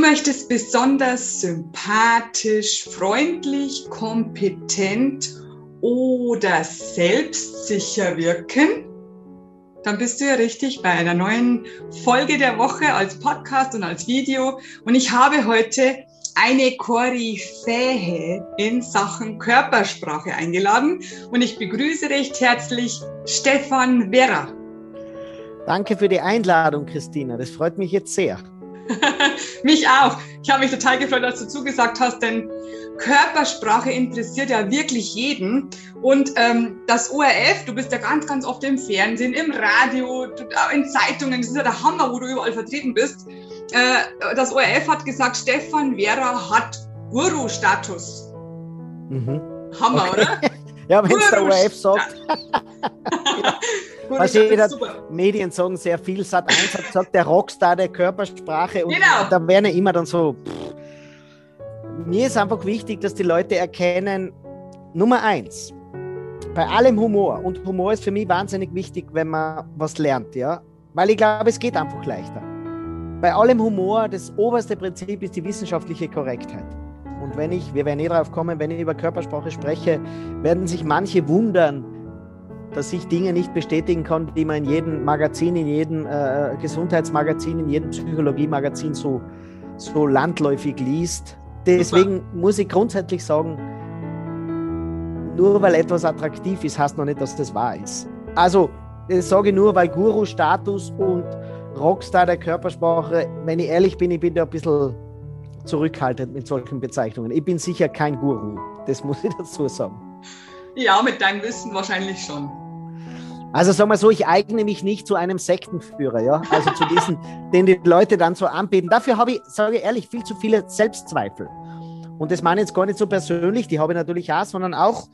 möchtest besonders sympathisch, freundlich, kompetent oder selbstsicher wirken, dann bist du ja richtig bei einer neuen Folge der Woche als Podcast und als Video. Und ich habe heute eine Koryphäe in Sachen Körpersprache eingeladen und ich begrüße recht herzlich Stefan Werra. Danke für die Einladung, Christina. Das freut mich jetzt sehr. mich auch. Ich habe mich total gefreut, dass du zugesagt hast, denn Körpersprache interessiert ja wirklich jeden. Und ähm, das ORF, du bist ja ganz, ganz oft im Fernsehen, im Radio, in Zeitungen, das ist ja der Hammer, wo du überall vertreten bist. Äh, das ORF hat gesagt, Stefan Vera hat Guru-Status. Mhm. Hammer, okay. oder? ja, wenn es der ORF sagt. ja. Was jeder Medien sagen sehr viel. Sat 1 hat gesagt, der Rockstar der Körpersprache. Und genau. da werden ja immer dann so. Pff. Mir ist einfach wichtig, dass die Leute erkennen, Nummer eins, bei allem Humor, und Humor ist für mich wahnsinnig wichtig, wenn man was lernt, ja, weil ich glaube, es geht einfach leichter. Bei allem Humor, das oberste Prinzip ist die wissenschaftliche Korrektheit. Und wenn ich, wir werden eh drauf kommen, wenn ich über Körpersprache spreche, werden sich manche wundern, dass ich Dinge nicht bestätigen kann, die man in jedem Magazin, in jedem äh, Gesundheitsmagazin, in jedem Psychologiemagazin so, so landläufig liest. Deswegen Super. muss ich grundsätzlich sagen, nur weil etwas attraktiv ist, heißt noch nicht, dass das wahr ist. Also, das sage ich nur, weil Guru-Status und Rockstar der Körpersprache, wenn ich ehrlich bin, ich bin da ein bisschen zurückhaltend mit solchen Bezeichnungen. Ich bin sicher kein Guru, das muss ich dazu sagen. Ja, mit deinem Wissen wahrscheinlich schon. Also sag mal so, ich eigne mich nicht zu einem Sektenführer, ja. Also zu diesen, den die Leute dann so anbieten. Dafür habe ich, sage ich ehrlich, viel zu viele Selbstzweifel. Und das meine ich jetzt gar nicht so persönlich, die habe ich natürlich auch, sondern auch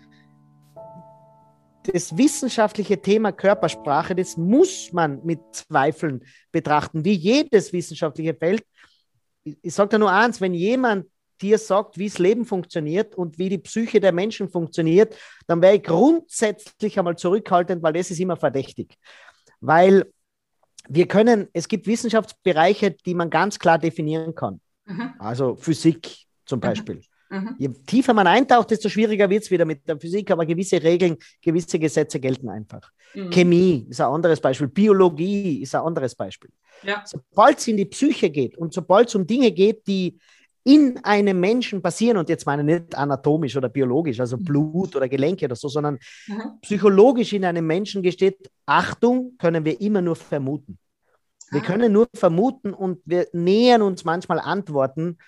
das wissenschaftliche Thema Körpersprache, das muss man mit Zweifeln betrachten, wie jedes wissenschaftliche Feld. Ich sage da nur eins, wenn jemand dir sagt, wie das Leben funktioniert und wie die Psyche der Menschen funktioniert, dann wäre ich grundsätzlich einmal zurückhaltend, weil das ist immer verdächtig. Weil wir können, es gibt Wissenschaftsbereiche, die man ganz klar definieren kann. Mhm. Also Physik zum mhm. Beispiel. Mhm. Je tiefer man eintaucht, desto schwieriger wird es wieder mit der Physik, aber gewisse Regeln, gewisse Gesetze gelten einfach. Mhm. Chemie ist ein anderes Beispiel, Biologie ist ein anderes Beispiel. Ja. Sobald es in die Psyche geht und sobald es um Dinge geht, die in einem Menschen passieren, und jetzt meine ich nicht anatomisch oder biologisch, also mhm. Blut oder Gelenke oder so, sondern mhm. psychologisch in einem Menschen gesteht, Achtung, können wir immer nur vermuten. Wir ah. können nur vermuten und wir nähern uns manchmal Antworten.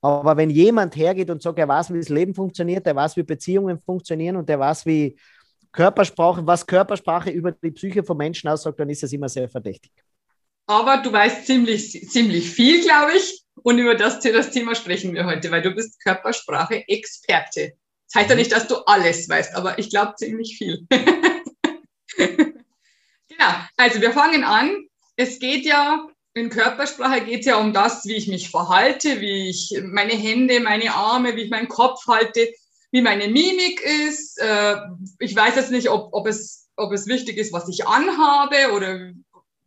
Aber wenn jemand hergeht und sagt, er weiß, wie das Leben funktioniert, er weiß, wie Beziehungen funktionieren und er weiß, wie Körpersprache, was Körpersprache über die Psyche von Menschen aussagt, dann ist das immer sehr verdächtig. Aber du weißt ziemlich, ziemlich viel, glaube ich. Und über das, das Thema sprechen wir heute, weil du bist Körpersprache-Experte. Das heißt ja mhm. nicht, dass du alles weißt, aber ich glaube ziemlich viel. genau, also wir fangen an. Es geht ja, in Körpersprache geht es ja um das, wie ich mich verhalte, wie ich meine Hände, meine Arme, wie ich meinen Kopf halte, wie meine Mimik ist. Äh, ich weiß jetzt nicht, ob, ob, es, ob es wichtig ist, was ich anhabe oder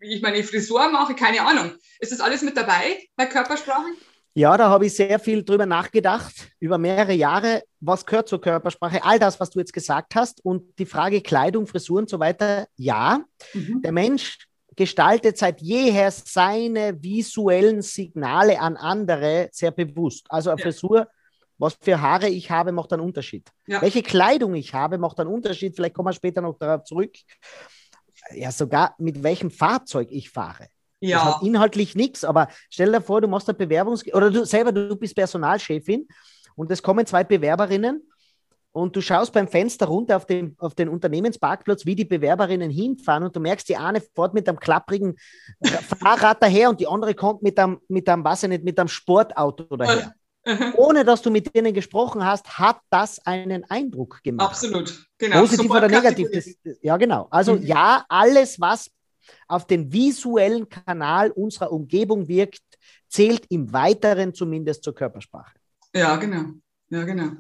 wie ich meine Frisur mache, keine Ahnung. Ist das alles mit dabei bei Körpersprache? Ja, da habe ich sehr viel drüber nachgedacht, über mehrere Jahre. Was gehört zur Körpersprache? All das, was du jetzt gesagt hast. Und die Frage Kleidung, Frisur und so weiter, ja. Mhm. Der Mensch gestaltet seit jeher seine visuellen Signale an andere sehr bewusst. Also eine ja. Frisur, was für Haare ich habe, macht einen Unterschied. Ja. Welche Kleidung ich habe, macht einen Unterschied. Vielleicht kommen wir später noch darauf zurück ja sogar mit welchem Fahrzeug ich fahre. Ja. Das hat inhaltlich nichts, aber stell dir vor, du machst eine Bewerbungs- oder du selber, du bist Personalchefin und es kommen zwei Bewerberinnen und du schaust beim Fenster runter auf den, auf den Unternehmensparkplatz, wie die Bewerberinnen hinfahren und du merkst, die eine fährt mit einem klapprigen Fahrrad daher und die andere kommt mit einem, mit einem, was nicht, mit einem Sportauto daher. Ohne dass du mit denen gesprochen hast, hat das einen Eindruck gemacht. Absolut, genau. Positiv Super oder negativ. Das, ja, genau. Also mhm. ja, alles, was auf den visuellen Kanal unserer Umgebung wirkt, zählt im Weiteren zumindest zur Körpersprache. Ja, genau. Ja, genau.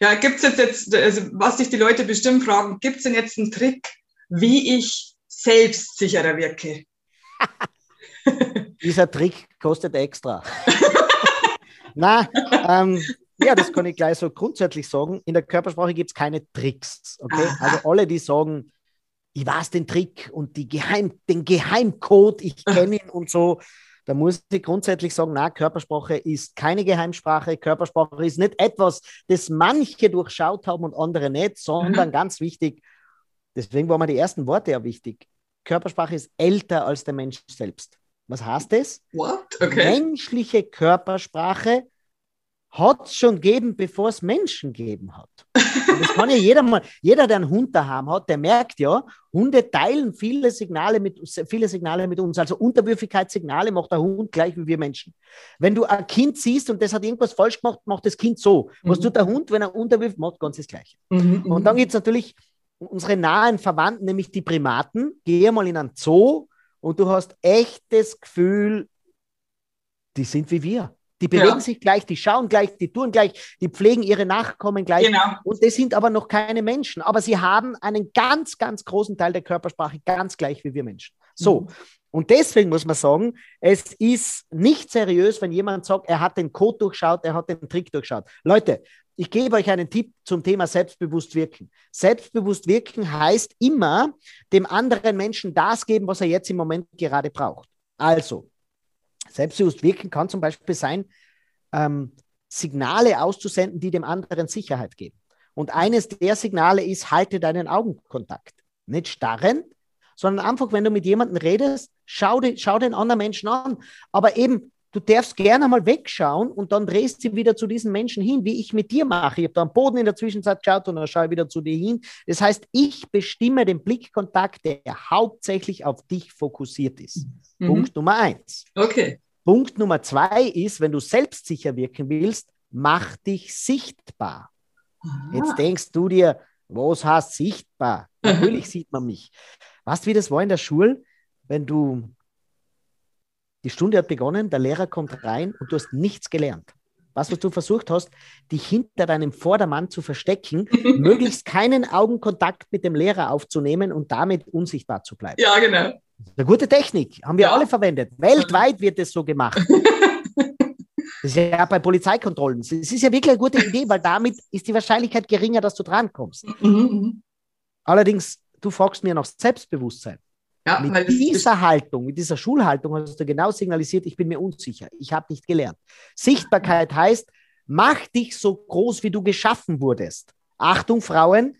Ja, gibt es jetzt, jetzt also was sich die Leute bestimmt fragen, gibt es denn jetzt einen Trick, wie ich selbstsicherer wirke? Dieser Trick kostet extra. Na, ähm, ja, das kann ich gleich so grundsätzlich sagen. In der Körpersprache gibt es keine Tricks. Okay? Also alle, die sagen, ich weiß den Trick und die Geheim, den Geheimcode, ich kenne ihn und so, da muss ich grundsätzlich sagen, na, Körpersprache ist keine Geheimsprache. Körpersprache ist nicht etwas, das manche durchschaut haben und andere nicht, sondern mhm. ganz wichtig, deswegen waren mir die ersten Worte ja wichtig. Körpersprache ist älter als der Mensch selbst. Was heißt das? What? Okay. Menschliche Körpersprache hat es schon gegeben, bevor es Menschen gegeben hat. Und das kann ja jeder mal, jeder, der einen Hund daheim hat, der merkt ja, Hunde teilen viele Signale mit, viele Signale mit uns. Also Unterwürfigkeitssignale macht der Hund gleich wie wir Menschen. Wenn du ein Kind siehst und das hat irgendwas falsch gemacht, macht das Kind so. Mhm. Was tut der Hund, wenn er unterwirft, macht ganz das Gleiche. Mhm. Und dann gibt es natürlich unsere nahen Verwandten, nämlich die Primaten. Geh mal in einen Zoo und du hast echt das Gefühl, die sind wie wir. Die bewegen ja. sich gleich, die schauen gleich, die tun gleich, die pflegen ihre Nachkommen gleich. Genau. Und das sind aber noch keine Menschen. Aber sie haben einen ganz, ganz großen Teil der Körpersprache ganz gleich wie wir Menschen. So. Mhm. Und deswegen muss man sagen, es ist nicht seriös, wenn jemand sagt, er hat den Code durchschaut, er hat den Trick durchschaut. Leute, ich gebe euch einen Tipp zum Thema selbstbewusst wirken. Selbstbewusst wirken heißt immer dem anderen Menschen das geben, was er jetzt im Moment gerade braucht. Also, Selbstbewusst wirken kann zum Beispiel sein, ähm, Signale auszusenden, die dem anderen Sicherheit geben. Und eines der Signale ist, halte deinen Augenkontakt. Nicht starrend, sondern einfach, wenn du mit jemandem redest, schau, die, schau den anderen Menschen an. Aber eben, du darfst gerne mal wegschauen und dann drehst du wieder zu diesen Menschen hin, wie ich mit dir mache. Ich habe da am Boden in der Zwischenzeit geschaut und dann schaue ich wieder zu dir hin. Das heißt, ich bestimme den Blickkontakt, der hauptsächlich auf dich fokussiert ist. Mhm. Punkt Nummer eins. Okay. Punkt Nummer zwei ist, wenn du selbstsicher wirken willst, mach dich sichtbar. Aha. Jetzt denkst du dir, was heißt sichtbar? Natürlich sieht man mich. Weißt du, wie das war in der Schule, wenn du die Stunde hat begonnen, der Lehrer kommt rein und du hast nichts gelernt. Was, was du versucht hast, dich hinter deinem Vordermann zu verstecken, möglichst keinen Augenkontakt mit dem Lehrer aufzunehmen und damit unsichtbar zu bleiben. Ja, genau. Eine gute Technik, haben wir ja. alle verwendet. Weltweit wird es so gemacht. Das ist ja bei Polizeikontrollen. Es ist ja wirklich eine gute Idee, weil damit ist die Wahrscheinlichkeit geringer, dass du drankommst. Mhm. mhm. Allerdings, du fragst mir nach Selbstbewusstsein. Ja, mit dieser Haltung, mit dieser Schulhaltung hast du genau signalisiert, ich bin mir unsicher, ich habe nicht gelernt. Sichtbarkeit heißt, mach dich so groß, wie du geschaffen wurdest. Achtung, Frauen,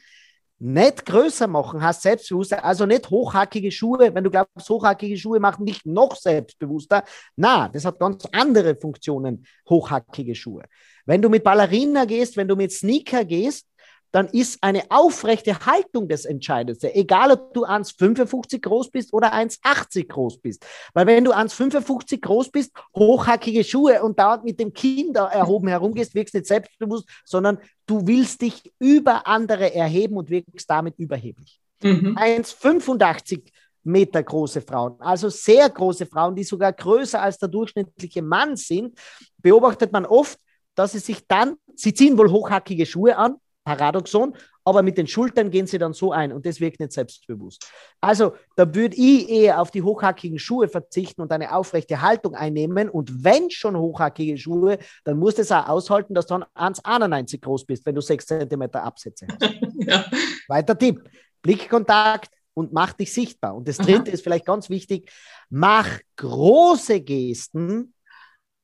nicht größer machen, hast Selbstbewusstsein, also nicht hochhackige Schuhe. Wenn du glaubst, hochhackige Schuhe machen dich noch selbstbewusster, na, das hat ganz andere Funktionen, hochhackige Schuhe. Wenn du mit Ballerina gehst, wenn du mit Sneaker gehst, dann ist eine aufrechte Haltung das Entscheidendste. Egal, ob du 1,55 groß bist oder 1,80 groß bist. Weil wenn du 1,55 groß bist, hochhackige Schuhe und dauernd mit dem Kinn da erhoben herumgehst, wirkst nicht selbstbewusst, sondern du willst dich über andere erheben und wirkst damit überheblich. Mhm. 1,85 Meter große Frauen, also sehr große Frauen, die sogar größer als der durchschnittliche Mann sind, beobachtet man oft, dass sie sich dann, sie ziehen wohl hochhackige Schuhe an, Paradoxon, aber mit den Schultern gehen sie dann so ein und das wirkt nicht selbstbewusst. Also da würde ich eher auf die hochhackigen Schuhe verzichten und eine aufrechte Haltung einnehmen und wenn schon hochhackige Schuhe, dann musst du es auch aushalten, dass du dann 1,91 groß bist, wenn du 6 cm Absätze hast. ja. Weiter Tipp, Blickkontakt und mach dich sichtbar. Und das dritte ist vielleicht ganz wichtig, mach große Gesten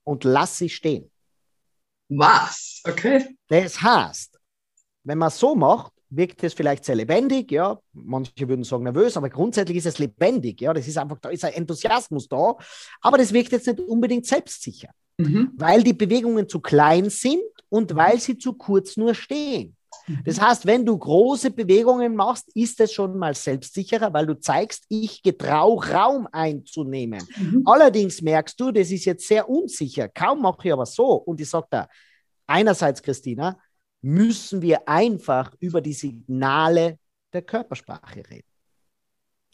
und lass sie stehen. Was? Okay. Das heißt, wenn man so macht, wirkt es vielleicht sehr lebendig, ja. Manche würden sagen nervös, aber grundsätzlich ist es lebendig, ja. Das ist einfach, da ist ein Enthusiasmus da, aber das wirkt jetzt nicht unbedingt selbstsicher, mhm. weil die Bewegungen zu klein sind und weil sie zu kurz nur stehen. Mhm. Das heißt, wenn du große Bewegungen machst, ist es schon mal selbstsicherer, weil du zeigst, ich getrau Raum einzunehmen. Mhm. Allerdings merkst du, das ist jetzt sehr unsicher. Kaum mache ich aber so und ich sage da, einerseits, Christina, müssen wir einfach über die Signale der Körpersprache reden.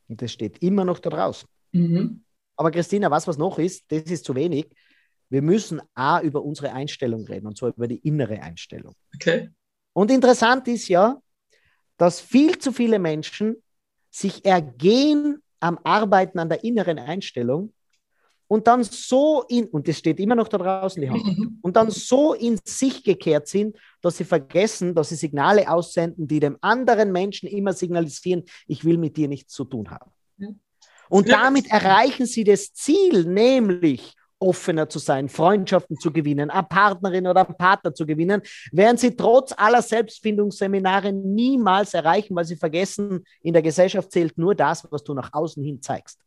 Und das steht immer noch da draußen. Mhm. Aber Christina, was was noch ist, das ist zu wenig. Wir müssen A über unsere Einstellung reden, und zwar über die innere Einstellung. Okay. Und interessant ist ja, dass viel zu viele Menschen sich ergehen am Arbeiten an der inneren Einstellung, und dann so in, und das steht immer noch da draußen, die Hand, und dann so in sich gekehrt sind, dass sie vergessen, dass sie Signale aussenden, die dem anderen Menschen immer signalisieren, ich will mit dir nichts zu tun haben. Und damit erreichen sie das Ziel, nämlich offener zu sein, Freundschaften zu gewinnen, eine Partnerin oder einen Partner zu gewinnen, während sie trotz aller Selbstfindungsseminare niemals erreichen, weil sie vergessen, in der Gesellschaft zählt nur das, was du nach außen hin zeigst.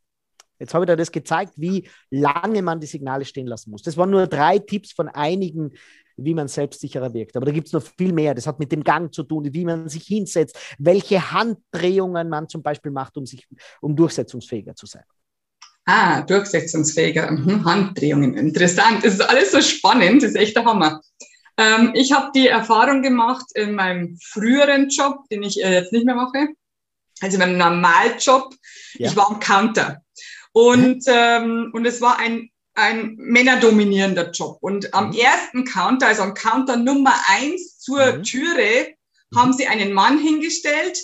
Jetzt habe ich dir das gezeigt, wie lange man die Signale stehen lassen muss. Das waren nur drei Tipps von einigen, wie man selbstsicherer wirkt. Aber da gibt es noch viel mehr. Das hat mit dem Gang zu tun, wie man sich hinsetzt, welche Handdrehungen man zum Beispiel macht, um, sich, um durchsetzungsfähiger zu sein. Ah, durchsetzungsfähiger. Mhm. Handdrehungen. Interessant. Das ist alles so spannend. Das ist echt der Hammer. Ähm, ich habe die Erfahrung gemacht in meinem früheren Job, den ich äh, jetzt nicht mehr mache. Also in meinem Normaljob. Ja. Ich war am Counter. Und, ähm, und es war ein, ein männerdominierender Job. Und am Mhm. ersten Counter, also am Counter Nummer eins zur Mhm. Türe, haben sie einen Mann hingestellt,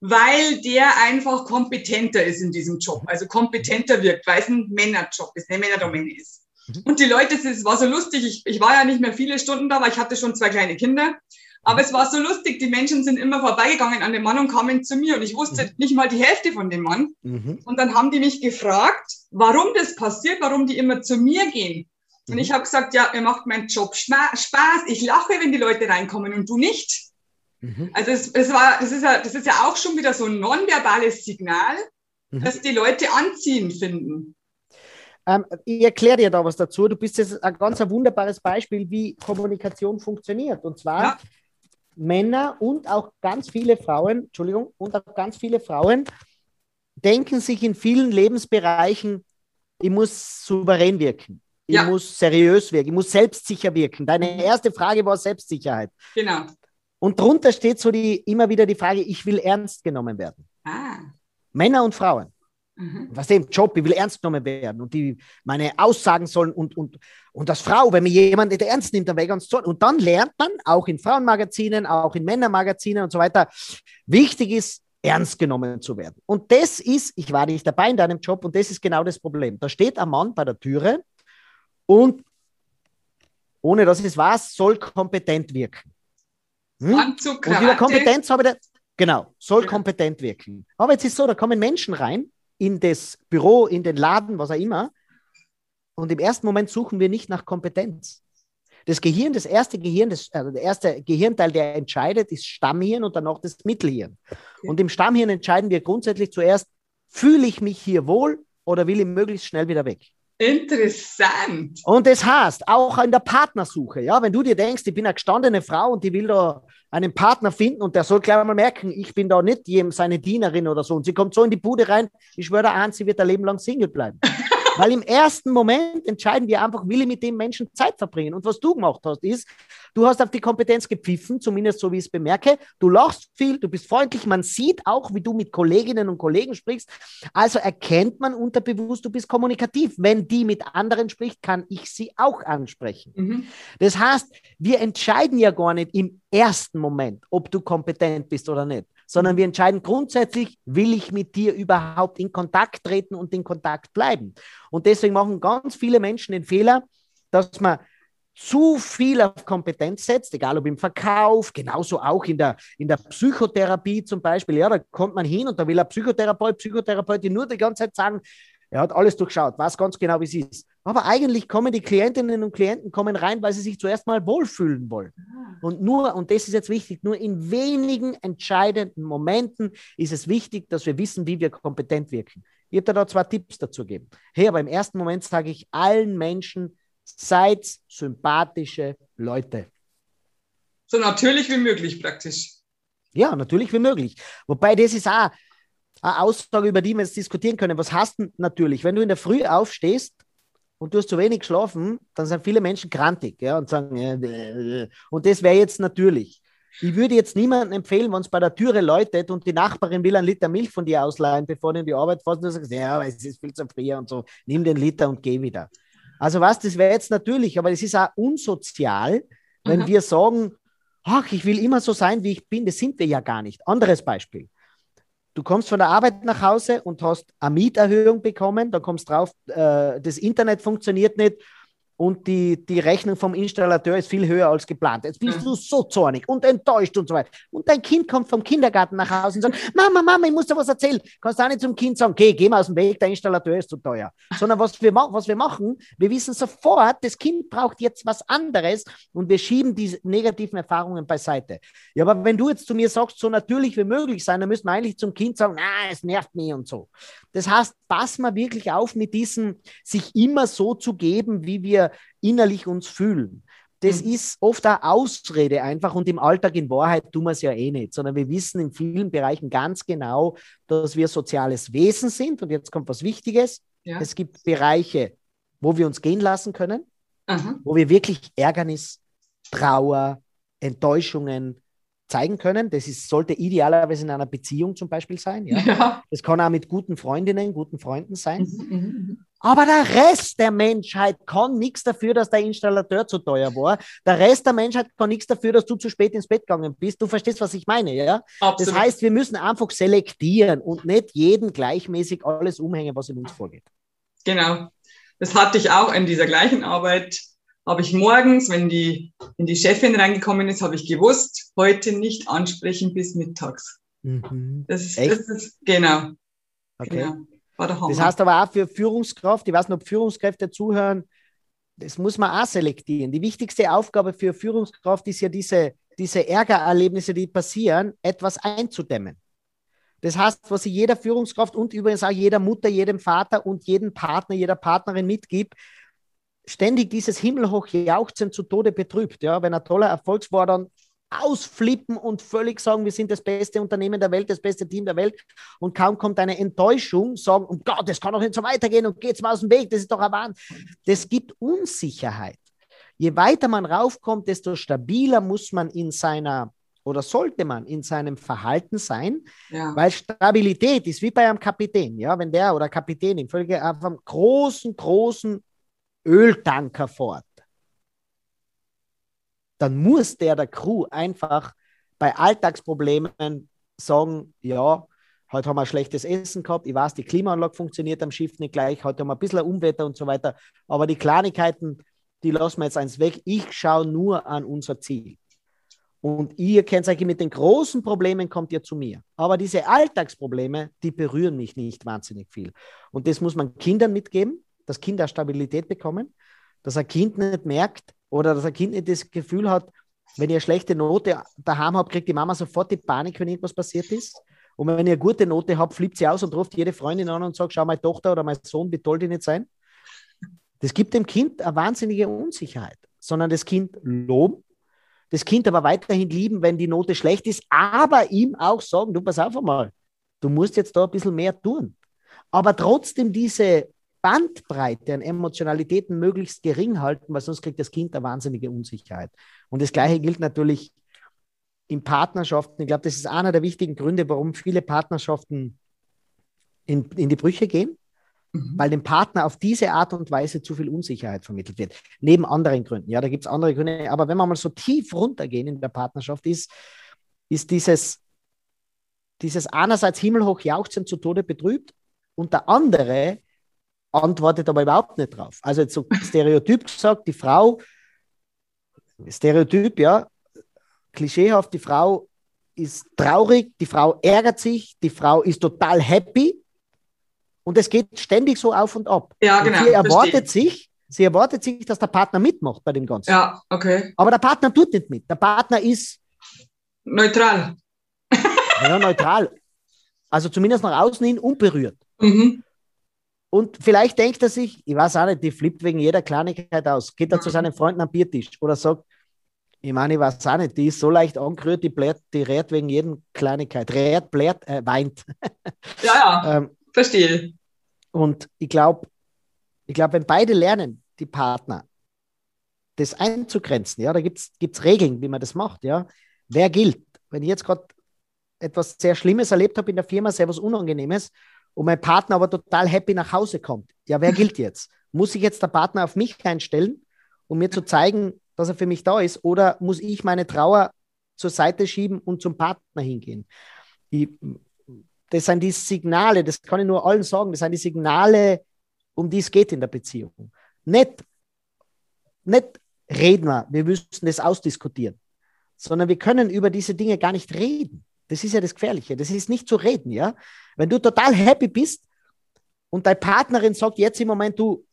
weil der einfach kompetenter ist in diesem Job, also kompetenter wirkt, weil es ein Männerjob ist, eine Männerdomäne ist. Mhm. Und die Leute, es war so lustig, ich, ich war ja nicht mehr viele Stunden da, weil ich hatte schon zwei kleine Kinder. Aber es war so lustig, die Menschen sind immer vorbeigegangen an dem Mann und kamen zu mir und ich wusste Mhm. nicht mal die Hälfte von dem Mann. Mhm. Und dann haben die mich gefragt, warum das passiert, warum die immer zu mir gehen. Und Mhm. ich habe gesagt, ja, mir macht mein Job Spaß. Ich lache, wenn die Leute reinkommen und du nicht. Mhm. Also es, es war, das ist ja, das ist ja auch schon wieder so ein nonverbales Signal, Mhm. dass die Leute anziehen finden. Ähm, ich erkläre dir da was dazu. Du bist jetzt ein ganz ein wunderbares Beispiel, wie Kommunikation funktioniert. Und zwar Ja. Männer und auch ganz viele Frauen, Entschuldigung, und auch ganz viele Frauen denken sich in vielen Lebensbereichen, ich muss souverän wirken. Ich Ja. muss seriös wirken, ich muss selbstsicher wirken. Deine Mhm. erste Frage war Selbstsicherheit. Genau. Und drunter steht so die, immer wieder die Frage, ich will ernst genommen werden. Ah. Männer und Frauen. Mhm. was im Job, ich will ernst genommen werden und die meine Aussagen sollen und, und, und als Frau, wenn mir jemand nicht ernst nimmt, dann wäre ich ganz toll. Und dann lernt man auch in Frauenmagazinen, auch in Männermagazinen und so weiter, wichtig ist, ernst genommen zu werden. Und das ist, ich war nicht dabei in deinem Job und das ist genau das Problem. Da steht ein Mann bei der Türe und ohne dass ich es weiß, soll kompetent wirken. Hm? Anzug, Und über. Kompetenz habe ich da, genau, soll kompetent wirken. Aber jetzt ist so, da kommen Menschen rein in das Büro, in den Laden, was auch immer. Und im ersten Moment suchen wir nicht nach Kompetenz. Das Gehirn, das erste Gehirn, das, also der erste Gehirnteil, der entscheidet, ist Stammhirn und dann noch das Mittelhirn. Und im Stammhirn entscheiden wir grundsätzlich zuerst, fühle ich mich hier wohl oder will ich möglichst schnell wieder weg? Interessant. Und das heißt, auch in der Partnersuche, ja, wenn du dir denkst, ich bin eine gestandene Frau und die will da einen Partner finden und der soll gleich mal merken, ich bin da nicht jem seine Dienerin oder so und sie kommt so in die Bude rein, ich schwöre an, sie wird ein Leben lang Single bleiben. Weil im ersten Moment entscheiden wir einfach, will ich mit dem Menschen Zeit verbringen. Und was du gemacht hast, ist, du hast auf die Kompetenz gepfiffen, zumindest so wie ich es bemerke. Du lachst viel, du bist freundlich, man sieht auch, wie du mit Kolleginnen und Kollegen sprichst. Also erkennt man unterbewusst, du bist kommunikativ. Wenn die mit anderen spricht, kann ich sie auch ansprechen. Mhm. Das heißt, wir entscheiden ja gar nicht im ersten Moment, ob du kompetent bist oder nicht, sondern wir entscheiden grundsätzlich, will ich mit dir überhaupt in Kontakt treten und in Kontakt bleiben. Und deswegen machen ganz viele Menschen den Fehler, dass man zu viel auf Kompetenz setzt, egal ob im Verkauf, genauso auch in der, in der Psychotherapie zum Beispiel. Ja, da kommt man hin und da will ein Psychotherapeut, Psychotherapeutin nur die ganze Zeit sagen, er hat alles durchschaut, weiß ganz genau, wie es ist. Aber eigentlich kommen die Klientinnen und Klienten kommen rein, weil sie sich zuerst mal wohlfühlen wollen. Und nur, und das ist jetzt wichtig, nur in wenigen entscheidenden Momenten ist es wichtig, dass wir wissen, wie wir kompetent wirken. Ich habe da zwei Tipps dazu gegeben. Hey, aber im ersten Moment sage ich allen Menschen, seid sympathische Leute. So natürlich wie möglich praktisch. Ja, natürlich wie möglich. Wobei das ist auch eine Aussage, über die wir jetzt diskutieren können. Was heißt denn natürlich? Wenn du in der Früh aufstehst und du hast zu wenig geschlafen, dann sind viele Menschen krantig ja, und sagen, äh, und das wäre jetzt natürlich. Ich würde jetzt niemandem empfehlen, wenn es bei der Türe läutet und die Nachbarin will einen Liter Milch von dir ausleihen, bevor du in die Arbeit fährst und du sagst, ja, aber es ist viel zu früh und so, nimm den Liter und geh wieder. Also was, das wäre jetzt natürlich, aber es ist auch unsozial, wenn Mhm. wir sagen, ach, ich will immer so sein, wie ich bin, das sind wir ja gar nicht. Anderes Beispiel. Du kommst von der Arbeit nach Hause und hast eine Mieterhöhung bekommen, da kommst drauf, äh, das Internet funktioniert nicht und die, die Rechnung vom Installateur ist viel höher als geplant. Jetzt bist du so zornig und enttäuscht und so weiter. Und dein Kind kommt vom Kindergarten nach Hause und sagt, Mama, Mama, ich muss dir was erzählen. Kannst du auch nicht zum Kind sagen, okay, geh mal aus dem Weg, der Installateur ist zu teuer. Sondern was wir, was wir machen, wir wissen sofort, das Kind braucht jetzt was anderes und wir schieben diese negativen Erfahrungen beiseite. Ja, aber wenn du jetzt zu mir sagst, so natürlich wie möglich sein, dann müssen wir eigentlich zum Kind sagen, na, es nervt mich und so. Das heißt, pass mal wirklich auf mit diesem, sich immer so zu geben, wie wir innerlich uns fühlen. Das mhm. ist oft eine Ausrede einfach und im Alltag in Wahrheit tun wir es ja eh nicht, sondern wir wissen in vielen Bereichen ganz genau, dass wir soziales Wesen sind und jetzt kommt was Wichtiges. Ja. Es gibt Bereiche, wo wir uns gehen lassen können, Aha. wo wir wirklich Ärgernis, Trauer, Enttäuschungen, zeigen können. Das ist, sollte idealerweise in einer Beziehung zum Beispiel sein. Ja? ja. Das kann auch mit guten Freundinnen, guten Freunden sein. Mhm, mhm, mhm. Aber der Rest der Menschheit kann nichts dafür, dass der Installateur zu teuer war. Der Rest der Menschheit kann nichts dafür, dass du zu spät ins Bett gegangen bist. Du verstehst, was ich meine, ja? Absolut. Das heißt, wir müssen einfach selektieren und nicht jeden gleichmäßig alles umhängen, was in uns vorgeht. Genau. Das hatte ich auch in dieser gleichen Arbeit habe ich morgens, wenn die, wenn die Chefin reingekommen ist, habe ich gewusst, heute nicht ansprechen bis mittags. Mhm. Das, ist, das ist, genau. Okay. Genau. Das heißt aber auch für Führungskraft, ich weiß nicht, ob Führungskräfte zuhören, das muss man auch selektieren. Die wichtigste Aufgabe für Führungskraft ist ja diese, diese Ärgererlebnisse, die passieren, etwas einzudämmen. Das heißt, was ich jeder Führungskraft und übrigens auch jeder Mutter, jedem Vater und jedem Partner, jeder Partnerin mitgibt, ständig dieses himmelhoch Jauchzen zu Tode betrübt. Ja, wenn ein toller Erfolg war, dann ausflippen und völlig sagen, wir sind das beste Unternehmen der Welt, das beste Team der Welt. Und kaum kommt eine Enttäuschung, sagen, um Gott, das kann doch nicht so weitergehen und geht's mal aus dem Weg, das ist doch ein Wahn. Das gibt Unsicherheit. Je weiter man raufkommt, desto stabiler muss man in seiner oder sollte man in seinem Verhalten sein, ja. weil Stabilität ist wie bei einem Kapitän, ja, wenn der oder Kapitänin völlig auf einem großen, großen Öltanker fort, dann muss der der Crew einfach bei Alltagsproblemen sagen, ja, heute haben wir schlechtes Essen gehabt, ich weiß, die Klimaanlage funktioniert am Schiff nicht gleich, heute haben wir ein bisschen Unwetter und so weiter, aber die Kleinigkeiten, die lassen wir jetzt eins weg. Ich schaue nur an unser Ziel. Und ihr kennt euch mit den großen Problemen, kommt ihr zu mir. Aber diese Alltagsprobleme, die berühren mich nicht wahnsinnig viel. Und das muss man Kindern mitgeben dass Kinder Stabilität bekommen, dass ein Kind nicht merkt oder dass ein Kind nicht das Gefühl hat, wenn ihr schlechte Note daheim habt, kriegt die Mama sofort die Panik, wenn irgendwas passiert ist. Und wenn ihr eine gute Note habt, flippt sie aus und ruft jede Freundin an und sagt, schau, meine Tochter oder mein Sohn, wie toll die nicht sein. Das gibt dem Kind eine wahnsinnige Unsicherheit, sondern das Kind loben, das Kind aber weiterhin lieben, wenn die Note schlecht ist, aber ihm auch sagen, du pass auf einmal, du musst jetzt da ein bisschen mehr tun. Aber trotzdem diese Bandbreite an Emotionalitäten möglichst gering halten, weil sonst kriegt das Kind eine wahnsinnige Unsicherheit. Und das Gleiche gilt natürlich in Partnerschaften. Ich glaube, das ist einer der wichtigen Gründe, warum viele Partnerschaften in, in die Brüche gehen, mhm. weil dem Partner auf diese Art und Weise zu viel Unsicherheit vermittelt wird. Neben anderen Gründen. Ja, da gibt es andere Gründe. Aber wenn wir mal so tief runtergehen in der Partnerschaft, ist, ist dieses, dieses einerseits himmelhoch jauchzen zu Tode betrübt und der andere antwortet aber überhaupt nicht drauf. Also jetzt so stereotyp gesagt, die Frau, Stereotyp, ja, klischeehaft, die Frau ist traurig, die Frau ärgert sich, die Frau ist total happy und es geht ständig so auf und ab. Ja, genau. Und sie erwartet sich, sie erwartet sich, dass der Partner mitmacht bei dem Ganzen. Ja, okay. Aber der Partner tut nicht mit. Der Partner ist neutral. Ja, neutral. Also zumindest nach außen hin unberührt. Mhm. Und vielleicht denkt er sich, ich weiß auch nicht, die flippt wegen jeder Kleinigkeit aus. Geht er zu mhm. seinen Freunden am Biertisch oder sagt, ich meine, ich weiß auch nicht, die ist so leicht angerührt, die blärt, die rät wegen jeder Kleinigkeit. Rät, blärt, äh, weint. Ja, ja, ähm, verstehe. Und ich glaube, ich glaube, wenn beide lernen, die Partner, das einzugrenzen, ja, da gibt es Regeln, wie man das macht, ja. Wer gilt? Wenn ich jetzt gerade etwas sehr Schlimmes erlebt habe in der Firma, sehr was Unangenehmes, und mein Partner aber total happy nach Hause kommt. Ja, wer gilt jetzt? Muss ich jetzt der Partner auf mich einstellen, um mir zu zeigen, dass er für mich da ist? Oder muss ich meine Trauer zur Seite schieben und zum Partner hingehen? Ich, das sind die Signale, das kann ich nur allen sagen, das sind die Signale, um die es geht in der Beziehung. Nicht, nicht reden wir, wir müssen das ausdiskutieren, sondern wir können über diese Dinge gar nicht reden. Das ist ja das Gefährliche. Das ist nicht zu reden, ja. Wenn du total happy bist und deine Partnerin sagt jetzt im Moment, du,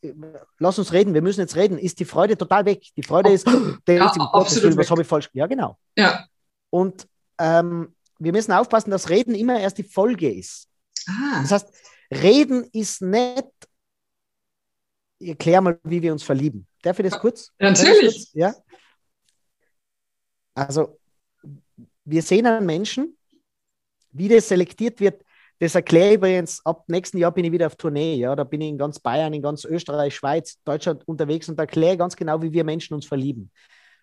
lass uns reden, wir müssen jetzt reden, ist die Freude total weg. Die Freude ist, der Ja, ist im Gottes, was habe ich falsch Ja, genau. Ja. Und ähm, wir müssen aufpassen, dass Reden immer erst die Folge ist. Ah. Das heißt, Reden ist nicht. Ich erklär mal, wie wir uns verlieben. Darf ich das kurz? Ja, das natürlich. kurz? Ja. Also, wir sehen einen Menschen, wie das selektiert wird. Das erkläre ich übrigens, ab nächsten Jahr bin ich wieder auf Tournee. Ja, da bin ich in ganz Bayern, in ganz Österreich, Schweiz, Deutschland unterwegs und erkläre ganz genau, wie wir Menschen uns verlieben.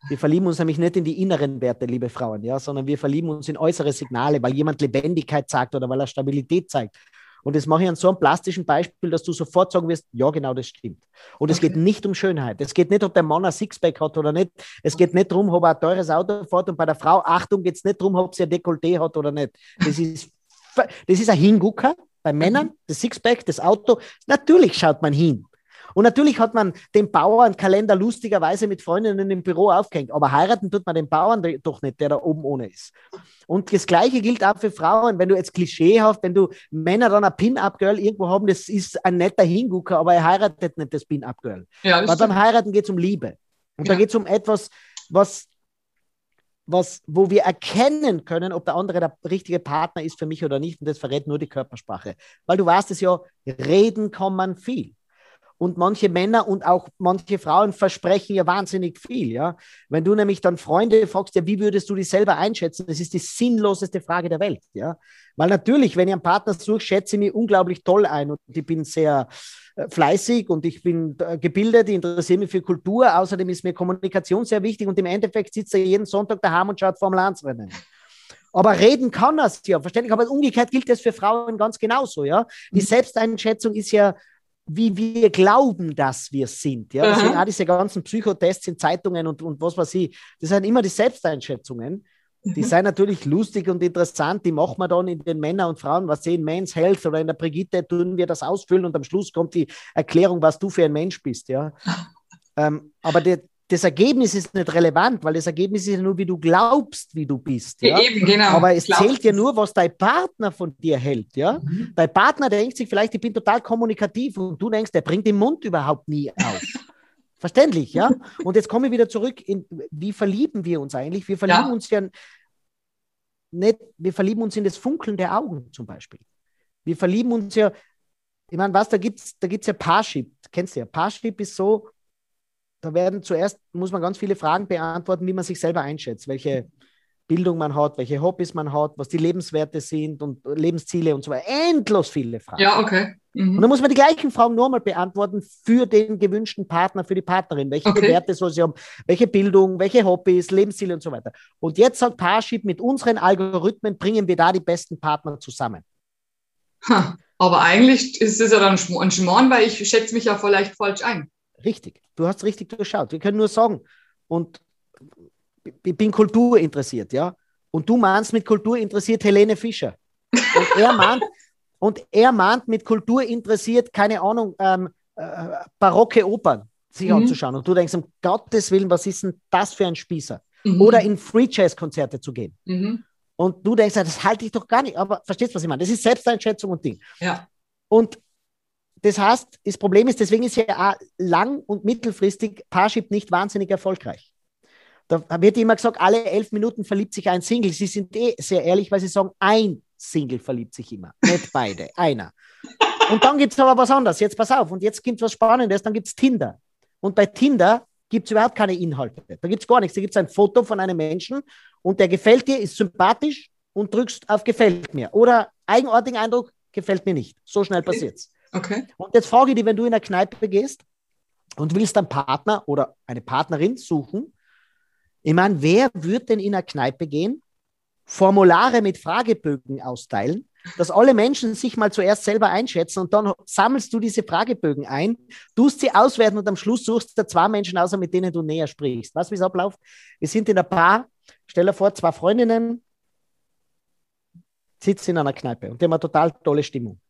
Wir verlieben uns nämlich nicht in die inneren Werte, liebe Frauen, ja, sondern wir verlieben uns in äußere Signale, weil jemand Lebendigkeit zeigt oder weil er Stabilität zeigt. Und das mache ich an so einem plastischen Beispiel, dass du sofort sagen wirst, ja, genau, das stimmt. Und es Okay. geht nicht um Schönheit. Es geht nicht, ob der Mann ein Sixpack hat oder nicht. Es geht nicht darum, ob er ein teures Auto fährt. Und bei der Frau, Achtung, geht es nicht darum, ob sie ein Dekolleté hat oder nicht. Das ist, das ist ein Hingucker. Bei Männern, das Sixpack, das Auto. Natürlich schaut man hin. Und natürlich hat man den Bauernkalender lustigerweise mit Freundinnen im Büro aufgehängt. Aber heiraten tut man den Bauern doch nicht, der da oben ohne ist. Und das Gleiche gilt auch für Frauen. Wenn du jetzt klischeehaft, wenn du Männer dann ein Pin-Up-Girl irgendwo haben, das ist ein netter Hingucker, aber er heiratet nicht das Pin-Up-Girl. Ja, Weil beim Heiraten geht es um Liebe. Und da Ja. geht es um etwas, was, was, wo wir erkennen können, ob der andere der richtige Partner ist für mich oder nicht. Und das verrät nur die Körpersprache. Weil du weißt es ja, reden kann man viel. Und manche Männer und auch manche Frauen versprechen ja wahnsinnig viel. Ja? Wenn du nämlich dann Freunde fragst, ja, wie würdest du dich selber einschätzen? Das ist die sinnloseste Frage der Welt. Ja? Weil natürlich, wenn ich einen Partner suche, schätze ich mich unglaublich toll ein und ich bin sehr äh, fleißig und ich bin äh, gebildet, ich interessiere mich für Kultur. Außerdem ist mir Kommunikation sehr wichtig und im Endeffekt sitzt er jeden Sonntag daheim und schaut Formel 1 Rennen. Aber reden kann er ja, verständlich. Aber umgekehrt gilt das für Frauen ganz genauso. Ja? Die Mhm. Selbsteinschätzung ist ja wie wir glauben, dass wir sind. Ja? Aha. Deswegen auch diese ganzen Psychotests in Zeitungen und, und was weiß ich. Das sind immer die Selbsteinschätzungen. Die Mhm. sind natürlich lustig und interessant. Die machen wir dann in den Männern und Frauen, was sehen, Men's Health oder in der Brigitte tun wir das ausfüllen und am Schluss kommt die Erklärung, was du für ein Mensch bist. Ja? ähm, aber die, das Ergebnis ist nicht relevant, weil das Ergebnis ist ja nur, wie du glaubst, wie du bist. Ja? Eben, genau. Aber es Glaub- zählt ja nur, was dein Partner von dir hält. Ja? Mhm. Dein Partner denkt sich vielleicht, ich bin total kommunikativ und du denkst, der bringt den Mund überhaupt nie auf. Verständlich, ja? Und jetzt komme ich wieder zurück in, wie verlieben wir uns eigentlich? Wir verlieben Ja. uns ja nicht, wir verlieben uns in das Funkeln der Augen zum Beispiel. Wir verlieben uns ja, ich meine, was, da gibt es da gibt's ja Parship, kennst du ja. Parship ist so, da werden zuerst, muss man ganz viele Fragen beantworten, wie man sich selber einschätzt, welche Bildung man hat, welche Hobbys man hat, was die Lebenswerte sind und Lebensziele und so weiter. Endlos viele Fragen. Ja, okay. Und Mhm. dann muss man die gleichen Fragen nochmal beantworten für den gewünschten Partner, für die Partnerin. Welche Okay. Werte soll sie haben? Welche Bildung, welche Hobbys, Lebensziele und so weiter. Und jetzt sagt Parship, mit unseren Algorithmen bringen wir da die besten Partner zusammen. Ha. Aber eigentlich ist es ja dann ein Schmarrn, weil ich schätze mich ja vielleicht falsch ein. Richtig. Du hast richtig durchschaut. Wir können nur sagen, und ich bin Kultur interessiert, ja. Und du meinst mit Kultur interessiert Helene Fischer. Und er mahnt, und er mahnt mit Kultur interessiert, keine Ahnung, ähm, äh, barocke Opern sich Mhm. anzuschauen. Und du denkst, um Gottes Willen, was ist denn das für ein Spießer? Mhm. Oder in Free Jazz Konzerte zu gehen. Mhm. Und du denkst, das halte ich doch gar nicht. Aber verstehst du, was ich meine? Das ist Selbsteinschätzung und Ding. Ja. Und das heißt, das Problem ist, deswegen ist ja auch lang- und mittelfristig Parship nicht wahnsinnig erfolgreich. Da wird immer gesagt, alle elf Minuten verliebt sich ein Single. Sie sind eh sehr ehrlich, weil sie sagen, ein Single verliebt sich immer, nicht beide, einer. Und dann gibt es aber was anderes. Jetzt pass auf, und jetzt gibt es was Spannendes, dann gibt es Tinder. Und bei Tinder gibt es überhaupt keine Inhalte. Da gibt es gar nichts. Da gibt es ein Foto von einem Menschen und der gefällt dir, ist sympathisch und drückst auf gefällt mir. Oder eigenartigen Eindruck, gefällt mir nicht. So schnell passiert's. Okay. Und jetzt frage ich dich, wenn du in eine Kneipe gehst und willst einen Partner oder eine Partnerin suchen, ich meine, wer wird denn in eine Kneipe gehen, Formulare mit Fragebögen austeilen, dass alle Menschen sich mal zuerst selber einschätzen und dann sammelst du diese Fragebögen ein, tust sie auswerten und am Schluss suchst du zwei Menschen aus, mit denen du näher sprichst. Weißt du, wie es abläuft? Wir sind in der Bar, stell dir vor, zwei Freundinnen, sitzen in einer Kneipe und die haben eine total tolle Stimmung.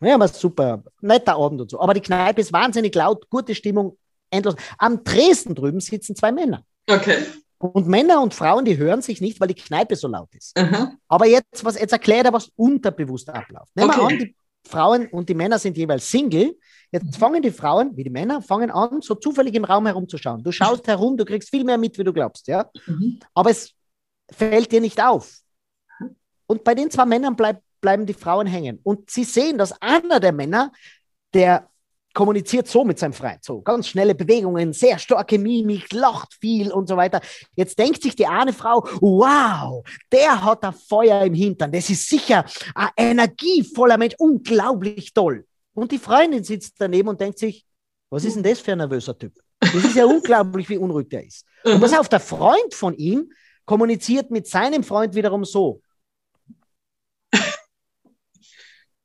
Ja, haben super, netter Abend und so. Aber die Kneipe ist wahnsinnig laut, gute Stimmung, endlos. Am Dresden drüben sitzen zwei Männer. Okay. Und Männer und Frauen, die hören sich nicht, weil die Kneipe so laut ist. Aha. Aber jetzt, was, jetzt erklärt er, was unterbewusst abläuft. Nehmen wir Okay. an, die Frauen und die Männer sind jeweils Single. Jetzt fangen die Frauen, wie die Männer, fangen an, so zufällig im Raum herumzuschauen. Du schaust herum, du kriegst viel mehr mit, wie du glaubst, ja. Mhm. Aber es fällt dir nicht auf. Und bei den zwei Männern bleib, bleiben die Frauen hängen. Und sie sehen, dass einer der Männer, der kommuniziert so mit seinem Freund, so ganz schnelle Bewegungen, sehr starke Mimik, lacht viel und so weiter. Jetzt denkt sich die eine Frau, wow, der hat ein Feuer im Hintern, das ist sicher ein energievoller Mensch, unglaublich toll. Und die Freundin sitzt daneben und denkt sich, was ist denn das für ein nervöser Typ? Das ist ja unglaublich, wie unruhig der ist. Und pass auf, der Freund von ihm kommuniziert mit seinem Freund wiederum so.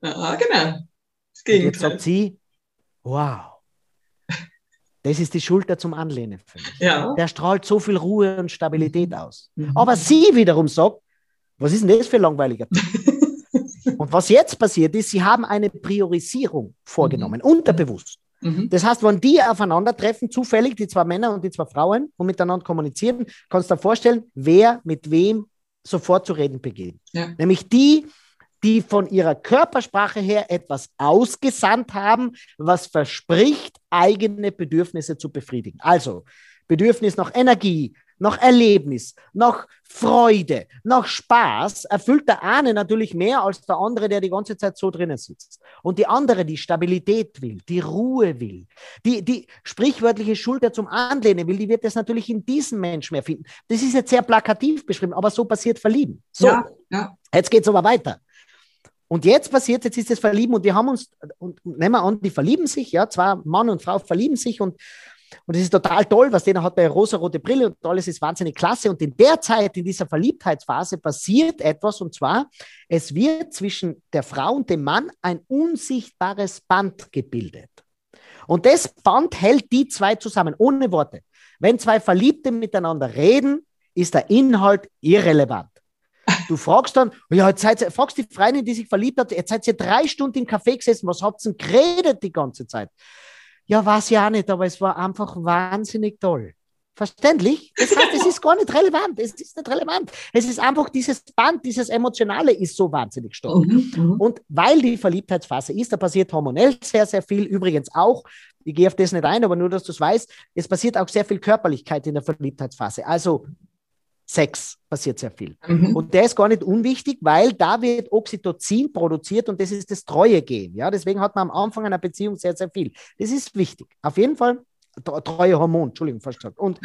Ja, genau. Das Und jetzt Gegenteil. sagt sie, wow, das ist die Schulter zum Anlehnen für mich. Ja. Der strahlt so viel Ruhe und Stabilität aus. Mhm. Aber sie wiederum sagt, was ist denn das für ein langweiliger? Und was jetzt passiert ist, sie haben eine Priorisierung vorgenommen, unterbewusst. Mhm. Das heißt, wenn die aufeinandertreffen, zufällig, die zwei Männer und die zwei Frauen, und miteinander kommunizieren, kannst du dir vorstellen, wer mit wem sofort zu reden beginnt. Ja. Nämlich die, die von ihrer Körpersprache her etwas ausgesandt haben, was verspricht, eigene Bedürfnisse zu befriedigen. Also Bedürfnis nach Energie, nach Erlebnis, nach Freude, nach Spaß, erfüllt der eine natürlich mehr als der andere, der die ganze Zeit so drinnen sitzt. Und die andere, die Stabilität will, die Ruhe will, die, die sprichwörtliche Schulter zum Anlehnen will, die wird das natürlich in diesem Menschen mehr finden. Das ist jetzt sehr plakativ beschrieben, aber so passiert Verlieben. So, Ja, ja. Jetzt geht es aber weiter. Und jetzt passiert, jetzt ist das Verlieben und wir haben uns, und nehmen wir an, die verlieben sich, ja, zwei Mann und Frau verlieben sich und, und es ist total toll, was denen hat bei rosa-rote Brille und alles ist wahnsinnig klasse. Und in der Zeit, in dieser Verliebtheitsphase, passiert etwas und zwar, es wird zwischen der Frau und dem Mann ein unsichtbares Band gebildet. Und das Band hält die zwei zusammen, ohne Worte. Wenn zwei Verliebte miteinander reden, ist der Inhalt irrelevant. Du fragst dann, ja, jetzt seid fragst die Freundin, die sich verliebt hat, jetzt seid ihr drei Stunden im Café gesessen, was habt ihr denn geredet die ganze Zeit? Ja, weiß ja auch nicht, aber es war einfach wahnsinnig toll. Verständlich? Das heißt, es ist gar nicht relevant. Es ist nicht relevant. Es ist einfach dieses Band, dieses Emotionale ist so wahnsinnig stark. Mhm. Mhm. Und weil die Verliebtheitsphase ist, da passiert hormonell sehr, sehr viel. Übrigens auch, ich gehe auf das nicht ein, aber nur, dass du es weißt, es passiert auch sehr viel Körperlichkeit in der Verliebtheitsphase. Also Sex passiert sehr viel. Mhm. Und der ist gar nicht unwichtig, weil da wird Oxytocin produziert und das ist das Treue-Gen. Ja? Deswegen hat man am Anfang einer Beziehung sehr, sehr viel. Das ist wichtig. Auf jeden Fall, Tre- Treue-Hormon, Entschuldigung, falsch gesagt. Und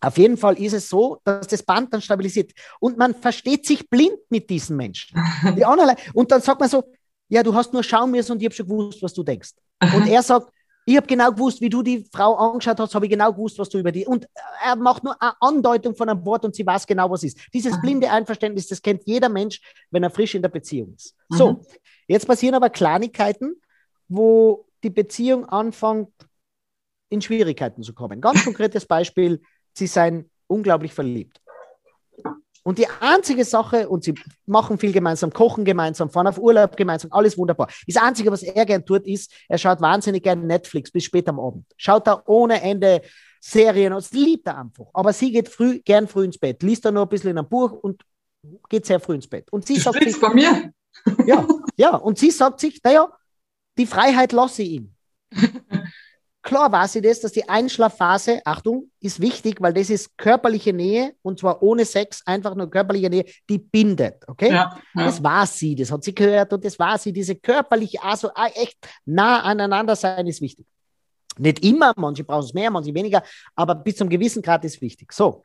auf jeden Fall ist es so, dass das Band dann stabilisiert. Und man versteht sich blind mit diesen Menschen. Die anderen, und dann sagt man so, ja, du hast nur schauen müssen und ich habe schon gewusst, was du denkst. Und er sagt, ich habe genau gewusst, wie du die Frau angeschaut hast, habe ich genau gewusst, was du über die. Und er macht nur eine Andeutung von einem Wort und sie weiß genau, was ist. Dieses Aha. blinde Einverständnis, das kennt jeder Mensch, wenn er frisch in der Beziehung ist. So, Mhm. jetzt passieren aber Kleinigkeiten, wo die Beziehung anfängt, in Schwierigkeiten zu kommen. Ganz konkretes Beispiel, sie seien unglaublich verliebt. Und die einzige Sache, und sie machen viel gemeinsam, kochen gemeinsam, fahren auf Urlaub gemeinsam, alles wunderbar. Das Einzige, was er gern tut, ist, er schaut wahnsinnig gerne Netflix bis spät am Abend. Schaut da ohne Ende Serien und das liebt er einfach. Aber sie geht früh, gern früh ins Bett, liest da noch ein bisschen in einem Buch und geht sehr früh ins Bett. Und sie Du sagt sich, von mir. ja, ja, und sie sagt sich, naja, die Freiheit lasse ich ihm. Klar war sie das, dass die Einschlafphase, Achtung, ist wichtig, weil das ist körperliche Nähe und zwar ohne Sex, einfach nur körperliche Nähe, die bindet, okay? Ja, ja. Das war sie, das hat sie gehört und das war sie, diese körperliche, also ah, echt nah aneinander sein ist wichtig. Nicht immer, manche brauchen es mehr, manche weniger, aber bis zum gewissen Grad ist wichtig. So.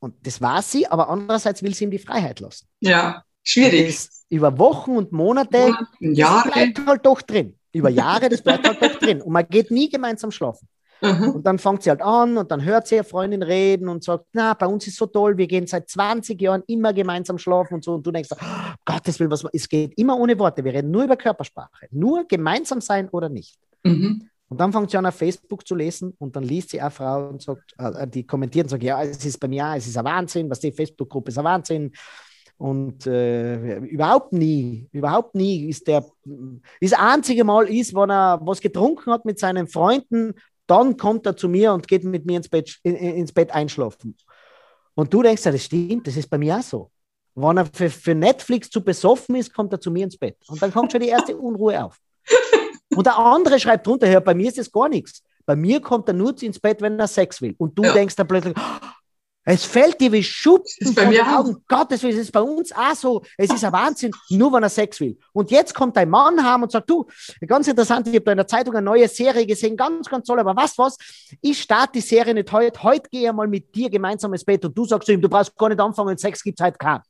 Und das war sie, aber andererseits will sie ihm die Freiheit lassen. ja. schwierig. Über Wochen und Monate Monate, Jahre. bleibt halt doch drin. Über Jahre, das bleibt halt doch drin. Und man geht nie gemeinsam schlafen. Mhm. Und dann fängt sie halt an und dann hört sie ihre Freundin reden und sagt, na, bei uns ist so toll, wir gehen seit 20 Jahren immer gemeinsam schlafen und so. Und du denkst, oh, Gottes Willen, was, es geht immer ohne Worte. Wir reden nur über Körpersprache. Nur gemeinsam sein oder nicht. Mhm. Und dann fängt sie an, auf Facebook zu lesen und dann liest sie eine Frau und sagt, äh, die kommentiert und sagt, ja, es ist bei mir, es ist ein Wahnsinn, was die Facebook-Gruppe ist ein Wahnsinn. Und äh, überhaupt nie, überhaupt nie ist der, das einzige Mal ist, wenn er was getrunken hat mit seinen Freunden, dann kommt er zu mir und geht mit mir ins Bett, ins Bett einschlafen. Und du denkst, ja, das stimmt, das ist bei mir auch so. Wenn er für, für Netflix zu besoffen ist, kommt er zu mir ins Bett. Und dann kommt schon die erste Unruhe auf. Und der andere schreibt drunter, ja, bei mir ist das gar nichts. Bei mir kommt er nur ins Bett, wenn er Sex will. Und du ja. denkst dann plötzlich, es fällt dir wie Schuppen von den Augen. Gottes Willen, es ist bei uns auch so. Es ist ein Wahnsinn, nur wenn er Sex will. Und jetzt kommt dein Mann heim und sagt, du, ganz interessant, ich habe da in der Zeitung eine neue Serie gesehen, ganz, ganz toll, aber was, was? Ich starte die Serie nicht heute. Heute gehe ich mal mit dir gemeinsam ins Bett und du sagst zu ihm, du brauchst gar nicht anfangen, Sex gibt es halt keinen.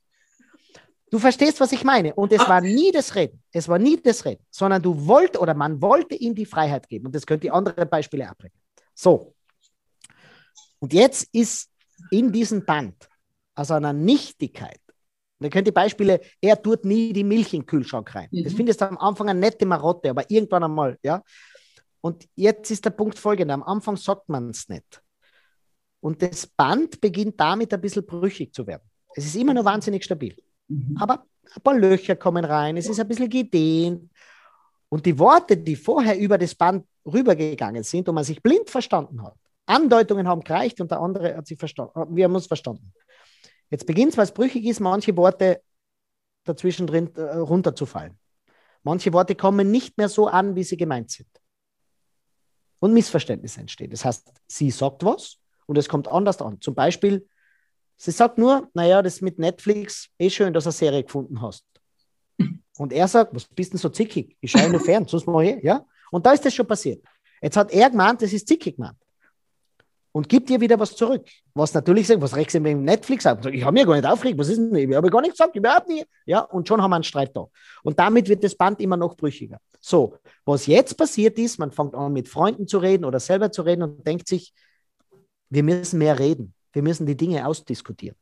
Du verstehst, was ich meine. Und es war nie das Reden. Es war nie das Reden, sondern du wollt oder man wollte ihm die Freiheit geben. Und das könnt ihr andere Beispiele abbringen. So. Und jetzt ist in diesem Band aus einer Nichtigkeit, da könnt ihr Beispiele, er tut nie die Milch in den Kühlschrank rein. Mhm. Das findest du am Anfang eine nette Marotte, aber irgendwann einmal, ja. Und jetzt ist der Punkt folgender: Am Anfang sagt man es nicht. Und das Band beginnt damit ein bisschen brüchig zu werden. Es ist immer noch wahnsinnig stabil. Mhm. Aber ein paar Löcher kommen rein, es ist ein bisschen gedehnt. Und die Worte, die vorher über das Band rübergegangen sind und man sich blind verstanden hat, Andeutungen haben gereicht und der andere hat sich verstanden. Wir haben uns verstanden. Jetzt beginnt es, weil es brüchig ist, manche Worte dazwischen drin äh, runterzufallen. Manche Worte kommen nicht mehr so an, wie sie gemeint sind. Und Missverständnisse entstehen. Das heißt, sie sagt was und es kommt anders an. Zum Beispiel, sie sagt nur, naja, das mit Netflix, eh schön, dass du eine Serie gefunden hast. Und er sagt, was bist denn so zickig? Ich schaue nur fern, sonst mal her. Ja? Und da ist das schon passiert. Jetzt hat er gemeint, das ist zickig gemeint und gibt dir wieder was zurück. Was natürlich sagt, was du mit Netflix ab? Ich habe mir gar nicht aufgeregt, was ist denn? Ich habe gar nichts gesagt, überhaupt nicht. Ja, und schon haben wir einen Streit da. Und damit wird das Band immer noch brüchiger. So, was jetzt passiert ist, man fängt an mit Freunden zu reden oder selber zu reden und denkt sich, wir müssen mehr reden. Wir müssen die Dinge ausdiskutieren.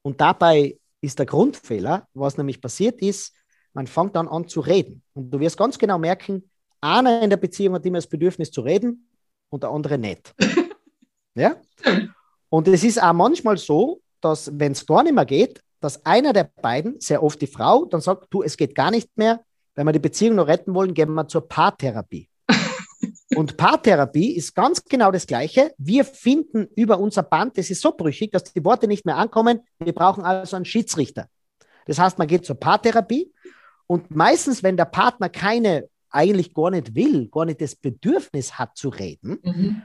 Und dabei ist der Grundfehler, was nämlich passiert ist, man fängt dann an zu reden. Und du wirst ganz genau merken, einer in der Beziehung hat immer das Bedürfnis zu reden und der andere nicht. ja? Und es ist auch manchmal so, dass, wenn es gar nicht mehr geht, dass einer der beiden, sehr oft die Frau, dann sagt, du, es geht gar nicht mehr, wenn wir die Beziehung noch retten wollen, gehen wir zur Paartherapie. Und Paartherapie ist ganz genau das Gleiche. Wir finden über unser Band, das ist so brüchig, dass die Worte nicht mehr ankommen. Wir brauchen also einen Schiedsrichter. Das heißt, man geht zur Paartherapie und meistens, wenn der Partner keine eigentlich gar nicht will, gar nicht das Bedürfnis hat zu reden, mhm.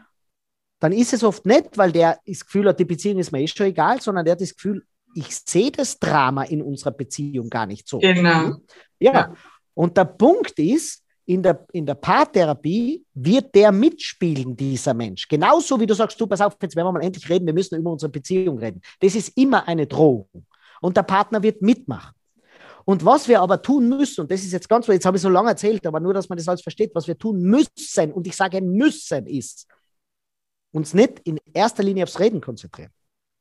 dann ist es oft nicht, weil der das Gefühl hat, die Beziehung ist mir eh schon egal, sondern der hat das Gefühl, ich sehe das Drama in unserer Beziehung gar nicht so. Genau. Ja. ja. Und der Punkt ist, in der, in der Paartherapie wird der mitspielen, dieser Mensch. Genauso wie du sagst, du, pass auf, jetzt werden wir mal endlich reden, wir müssen über unsere Beziehung reden. Das ist immer eine Drohung. Und der Partner wird mitmachen. Und was wir aber tun müssen, und das ist jetzt ganz, jetzt habe ich so lange erzählt, aber nur, dass man das alles versteht, was wir tun müssen, und ich sage müssen, ist, uns nicht in erster Linie aufs Reden konzentrieren.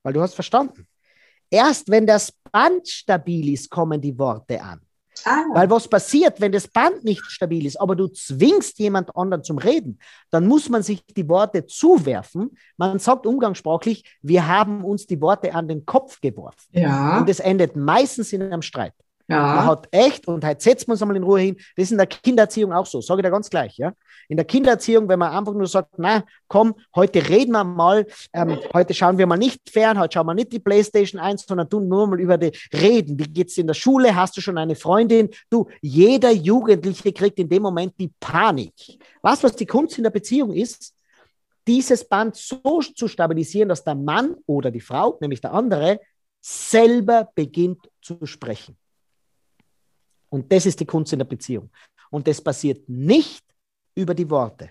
Weil du hast verstanden. Erst wenn das Band stabil ist, kommen die Worte an. Ah. Weil was passiert, wenn das Band nicht stabil ist, aber du zwingst jemand anderen zum Reden, dann muss man sich die Worte zuwerfen. Man sagt umgangssprachlich, wir haben uns die Worte an den Kopf geworfen. Ja. Und es endet meistens in einem Streit. Ja. Man hat echt, und heute setzen wir uns einmal in Ruhe hin, das ist in der Kindererziehung auch so, sage ich dir ganz gleich, ja. In der Kindererziehung, wenn man einfach nur sagt, na, komm, heute reden wir mal, ähm, heute schauen wir mal nicht fern, heute schauen wir nicht die Playstation 1, sondern tun nur mal über die Reden. Wie geht's in der Schule? Hast du schon eine Freundin? Du, jeder Jugendliche kriegt in dem Moment die Panik. Was, was die Kunst in der Beziehung ist, dieses Band so zu stabilisieren, dass der Mann oder die Frau, nämlich der andere, selber beginnt zu sprechen. Und das ist die Kunst in der Beziehung. Und das passiert nicht über die Worte.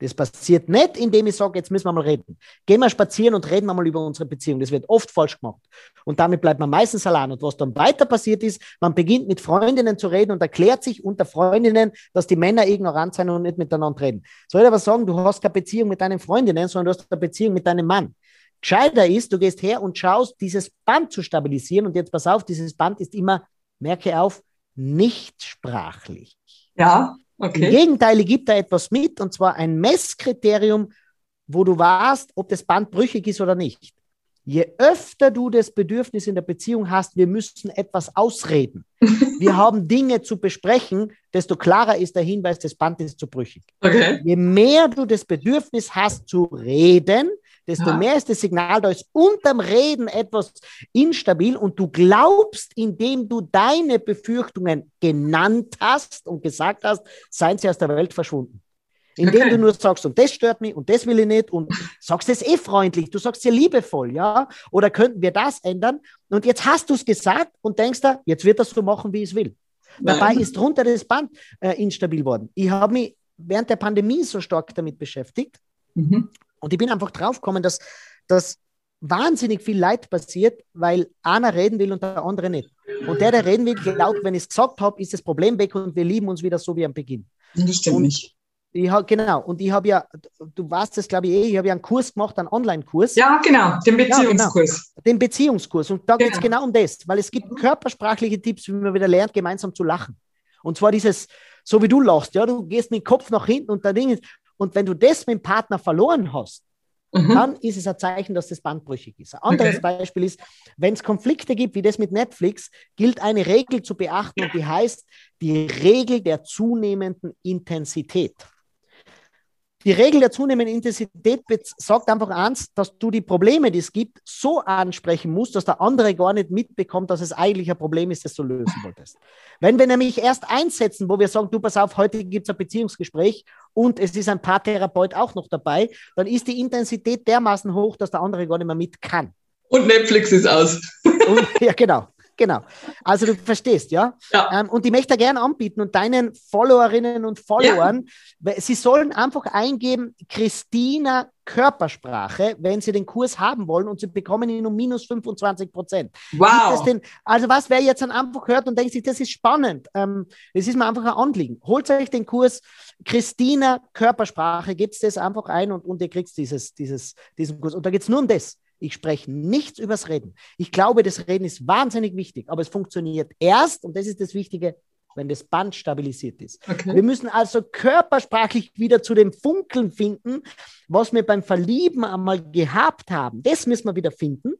Das passiert nicht, indem ich sage, jetzt müssen wir mal reden. Gehen wir spazieren und reden wir mal über unsere Beziehung. Das wird oft falsch gemacht. Und damit bleibt man meistens allein. Und was dann weiter passiert ist, man beginnt mit Freundinnen zu reden und erklärt sich unter Freundinnen, dass die Männer ignorant sind und nicht miteinander reden. Soll ich aber sagen, du hast keine Beziehung mit deinen Freundinnen, sondern du hast eine Beziehung mit deinem Mann. Gescheiter ist, du gehst her und schaust, dieses Band zu stabilisieren. Und jetzt pass auf, dieses Band ist immer, merke auf, nicht sprachlich. Ja, okay. Im Gegenteil, gibt da etwas mit, und zwar ein Messkriterium, wo du weißt, ob das Band brüchig ist oder nicht. Je öfter du das Bedürfnis in der Beziehung hast, wir müssen etwas ausreden, wir haben Dinge zu besprechen, desto klarer ist der Hinweis, das Band ist zu brüchig. Okay. Je mehr du das Bedürfnis hast zu reden, desto ja. mehr ist das Signal, da ist unterm Reden etwas instabil und du glaubst, indem du deine Befürchtungen genannt hast und gesagt hast, seien sie aus der Welt verschwunden. Indem okay. du nur sagst, und das stört mich und das will ich nicht und sagst es eh freundlich, du sagst es liebevoll, ja? Oder könnten wir das ändern? Und jetzt hast du es gesagt und denkst da, jetzt wird das so machen, wie ich es will. Nein. Dabei ist drunter das Band äh, instabil worden. Ich habe mich während der Pandemie so stark damit beschäftigt mhm. Und ich bin einfach draufgekommen, dass, dass wahnsinnig viel Leid passiert, weil einer reden will und der andere nicht. Und der, der reden will, glaubt, wenn ich es gesagt habe, ist das Problem weg und wir lieben uns wieder so wie am Beginn. Das stimmt nicht. Ich hab, genau, und ich habe ja, du weißt das, glaube ich, eh, ich habe ja einen Kurs gemacht, einen Online-Kurs. Ja, genau, den Beziehungskurs. Ja, genau, den Beziehungskurs. Und da genau. geht es genau um das, weil es gibt körpersprachliche Tipps, wie man wieder lernt, gemeinsam zu lachen. Und zwar dieses, so wie du lachst, ja, du gehst mit dem Kopf nach hinten und da Ding ist, und wenn du das mit dem Partner verloren hast, mhm. dann ist es ein Zeichen, dass das bandbrüchig ist. Ein anderes okay. Beispiel ist, wenn es Konflikte gibt, wie das mit Netflix, gilt eine Regel zu beachten und die heißt die Regel der zunehmenden Intensität. Die Regel der zunehmenden Intensität sagt einfach eins, dass du die Probleme, die es gibt, so ansprechen musst, dass der andere gar nicht mitbekommt, dass es eigentlich ein Problem ist, das du lösen wolltest. Wenn wir nämlich erst einsetzen, wo wir sagen, du pass auf, heute gibt es ein Beziehungsgespräch und es ist ein Paartherapeut auch noch dabei, dann ist die Intensität dermaßen hoch, dass der andere gar nicht mehr mit kann. Und Netflix ist aus. Und, ja, genau. Genau. Also du verstehst, ja? ja. Ähm, und ich möchte gerne anbieten und deinen Followerinnen und Followern, ja. sie sollen einfach eingeben, Christina Körpersprache, wenn sie den Kurs haben wollen und sie bekommen ihn um minus 25 Prozent. Wow. Den, also was, wer jetzt dann einfach hört und denkt sich, das ist spannend, ähm, das ist mir einfach ein Anliegen. Holt euch den Kurs Christina Körpersprache, gebt das einfach ein und, und ihr kriegt dieses, dieses, diesen Kurs. Und da geht es nur um das. Ich spreche nichts übers Reden. Ich glaube, das Reden ist wahnsinnig wichtig, aber es funktioniert erst, und das ist das Wichtige, wenn das Band stabilisiert ist. Okay. Wir müssen also körpersprachlich wieder zu dem Funkeln finden, was wir beim Verlieben einmal gehabt haben. Das müssen wir wieder finden.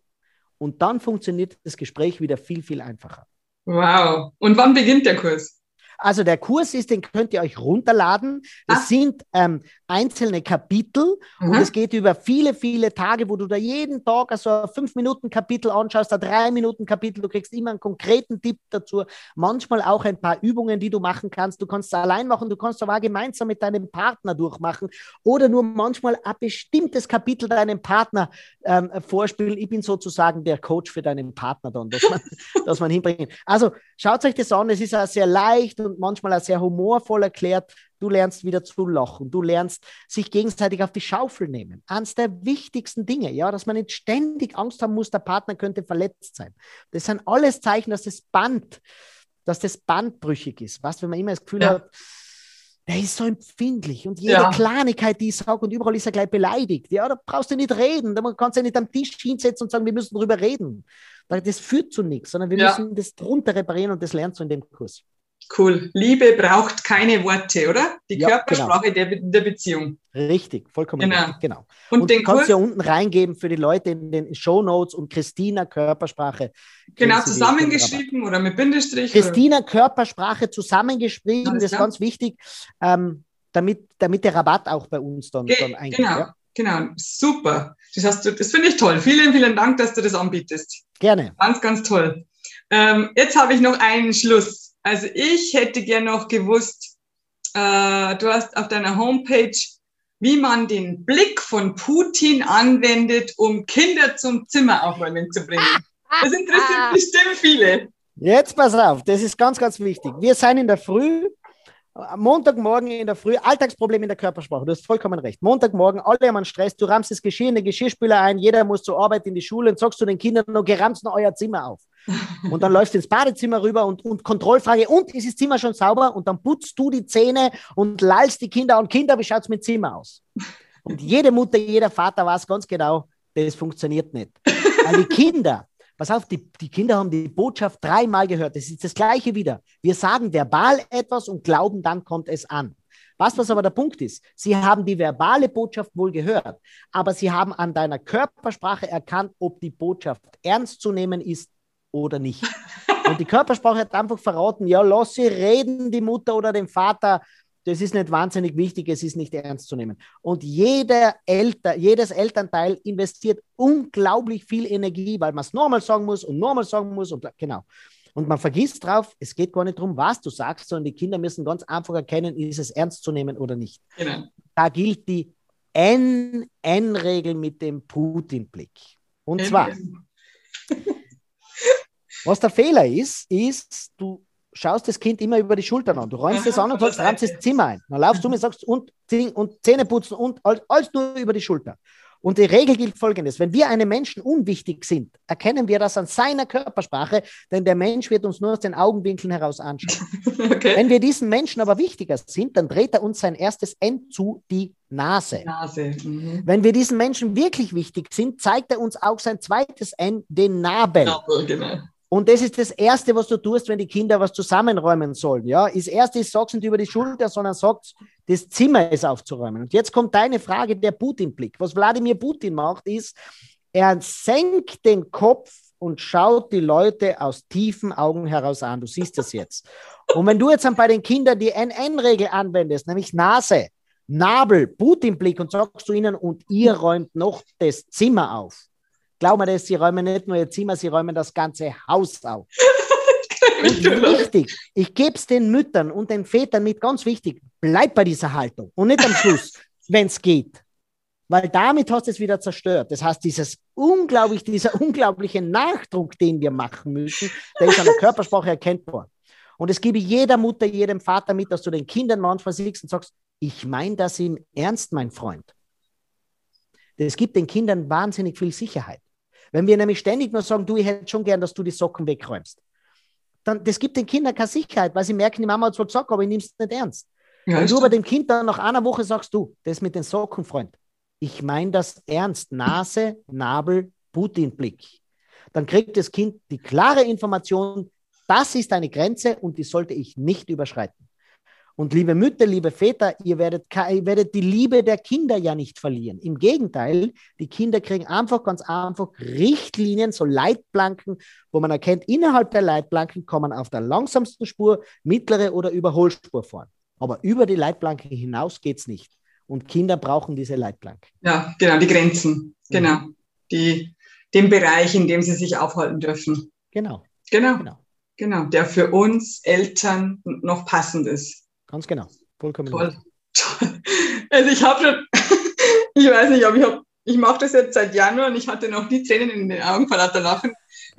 Und dann funktioniert das Gespräch wieder viel, viel einfacher. Wow. Und wann beginnt der Kurs? Also der Kurs ist, den könnt ihr euch runterladen. Das ah. sind ähm, einzelne Kapitel mhm. und es geht über viele, viele Tage, wo du da jeden Tag also ein fünf Minuten Kapitel anschaust, ein drei Minuten Kapitel. Du kriegst immer einen konkreten Tipp dazu. Manchmal auch ein paar Übungen, die du machen kannst. Du kannst es allein machen, du kannst es aber gemeinsam mit deinem Partner durchmachen oder nur manchmal ein bestimmtes Kapitel deinem Partner ähm, vorspielen. Ich bin sozusagen der Coach für deinen Partner dann, dass man, dass man hinbringen. Also schaut euch das an. Es ist auch sehr leicht und manchmal auch sehr humorvoll erklärt. Du lernst wieder zu lachen. Du lernst sich gegenseitig auf die Schaufel nehmen. Eines der wichtigsten Dinge, ja, dass man nicht ständig Angst haben muss, der Partner könnte verletzt sein. Das sind alles Zeichen, dass das Band, dass das Band brüchig ist. Was, wenn man immer das Gefühl ja. hat, der ist so empfindlich und jede ja. Kleinigkeit, die ich sage und überall ist er gleich beleidigt. Ja, da brauchst du nicht reden. Da kannst du ja nicht am Tisch hinsetzen und sagen, wir müssen darüber reden. Das führt zu nichts, sondern wir ja. müssen das drunter reparieren und das lernst du in dem Kurs. Cool. Liebe braucht keine Worte, oder? Die ja, Körpersprache genau. der, der Beziehung. Richtig, vollkommen genau. richtig. Genau. Und, und den kannst du ja unten reingeben für die Leute in den Show Notes und Christina Körpersprache. Genau, zusammengeschrieben oder mit Bindestrich? Christina oder? Körpersprache zusammengeschrieben, das ist ganz wichtig, ähm, damit, damit der Rabatt auch bei uns dann, Ge dann eingeht. Genau. Ja? Genau, super. Das, das finde ich toll. Vielen, vielen Dank, dass du das anbietest. Gerne. Ganz, ganz toll. Ähm, jetzt habe ich noch einen Schluss. Also ich hätte gern noch gewusst, äh, du hast auf deiner Homepage, wie man den Blick von Putin anwendet, um Kinder zum Zimmeraufräumen zu bringen. Das interessiert bestimmt viele. Jetzt pass auf, das ist ganz, ganz wichtig. Wir sind in der Früh Montagmorgen in der Früh, Alltagsproblem in der Körpersprache, du hast vollkommen recht. Montagmorgen, alle haben einen Stress, du rammst das Geschirr in den Geschirrspüler ein, jeder muss zur Arbeit in die Schule und sagst du den Kindern noch, geramst noch euer Zimmer auf. Und dann läufst du ins Badezimmer rüber und, und Kontrollfrage, und ist das Zimmer schon sauber? Und dann putzt du die Zähne und lallst die Kinder an. Kinder, wie schaut es mit Zimmer aus? Und jede Mutter, jeder Vater weiß ganz genau, das funktioniert nicht. Weil die Kinder Pass auf, die, die Kinder haben die Botschaft dreimal gehört. Das ist das Gleiche wieder. Wir sagen verbal etwas und glauben, dann kommt es an. Was, was aber der Punkt ist, sie haben die verbale Botschaft wohl gehört, aber sie haben an deiner Körpersprache erkannt, ob die Botschaft ernst zu nehmen ist oder nicht. Und die Körpersprache hat einfach verraten, ja, lass sie reden, die Mutter oder den Vater, das ist nicht wahnsinnig wichtig, es ist nicht ernst zu nehmen. Und jeder Elter, jedes Elternteil investiert unglaublich viel Energie, weil man es nochmal sagen muss und nochmal sagen muss und genau. Und man vergisst drauf, es geht gar nicht darum, was du sagst, sondern die Kinder müssen ganz einfach erkennen, ist es ernst zu nehmen oder nicht. Genau. Da gilt die N-N-Regel mit dem Putin-Blick. Und zwar, was der Fehler ist, ist, du schaust das Kind immer über die Schultern an. Du räumst es an und sagst, räumst das Zimmer ein. Dann laufst du mir und sagst, und, und Zähne putzen und alles, alles nur über die Schulter. Und die Regel gilt folgendes: Wenn wir einem Menschen unwichtig sind, erkennen wir das an seiner Körpersprache, denn der Mensch wird uns nur aus den Augenwinkeln heraus anschauen. Okay. Wenn wir diesen Menschen aber wichtiger sind, dann dreht er uns sein erstes N zu die Nase. Nase. Mhm. Wenn wir diesen Menschen wirklich wichtig sind, zeigt er uns auch sein zweites N, den Nabel. Nabel genau. Und das ist das Erste, was du tust, wenn die Kinder was zusammenräumen sollen. Ja, das Erste ist, sagst nicht über die Schulter, sondern sagst, das Zimmer ist aufzuräumen. Und jetzt kommt deine Frage, der Putin-Blick. Was Wladimir Putin macht, ist, er senkt den Kopf und schaut die Leute aus tiefen Augen heraus an. Du siehst das jetzt. Und wenn du jetzt dann bei den Kindern die NN-Regel anwendest, nämlich Nase, Nabel, Putin-Blick und sagst du ihnen, und ihr räumt noch das Zimmer auf, Glaub mir das, sie räumen nicht nur ihr Zimmer, sie räumen das ganze Haus auf. und wichtig, ich gebe es den Müttern und den Vätern mit, ganz wichtig, bleib bei dieser Haltung und nicht am Schluss, wenn es geht. Weil damit hast du es wieder zerstört. Das heißt, dieses unglaublich, dieser unglaubliche Nachdruck, den wir machen müssen, der ist an der Körpersprache erkennbar. Und es gebe jeder Mutter, jedem Vater mit, dass du den Kindern manchmal siehst und sagst, ich meine das im Ernst, mein Freund. Das gibt den Kindern wahnsinnig viel Sicherheit. Wenn wir nämlich ständig nur sagen, du, ich hätte schon gern, dass du die Socken wegräumst, dann das gibt den Kindern keine Sicherheit, weil sie merken, die Mama hat zwar gesagt, aber ich nehme es nicht ernst. Ja, Wenn du aber dem Kind dann nach einer Woche sagst, du, das mit den Socken, Freund, ich meine das ernst, Nase, Nabel, Putin-Blick, dann kriegt das Kind die klare Information, das ist eine Grenze und die sollte ich nicht überschreiten. Und liebe Mütter, liebe Väter, ihr werdet, ihr werdet die Liebe der Kinder ja nicht verlieren. Im Gegenteil, die Kinder kriegen einfach ganz einfach Richtlinien, so Leitplanken, wo man erkennt, innerhalb der Leitplanken kommen auf der langsamsten Spur mittlere oder Überholspur fahren. Aber über die Leitplanken hinaus geht es nicht. Und Kinder brauchen diese Leitplanken. Ja, genau, die Grenzen. Genau. Mhm. Die, den Bereich, in dem sie sich aufhalten dürfen. Genau. Genau. Genau. Genau, der für uns Eltern noch passend ist. Ganz genau. Vollkommen. Toll. Also ich habe schon, ich weiß nicht, aber ich habe, ich mache das jetzt seit Januar und ich hatte noch die Tränen in den Augen vor lauter Lachen.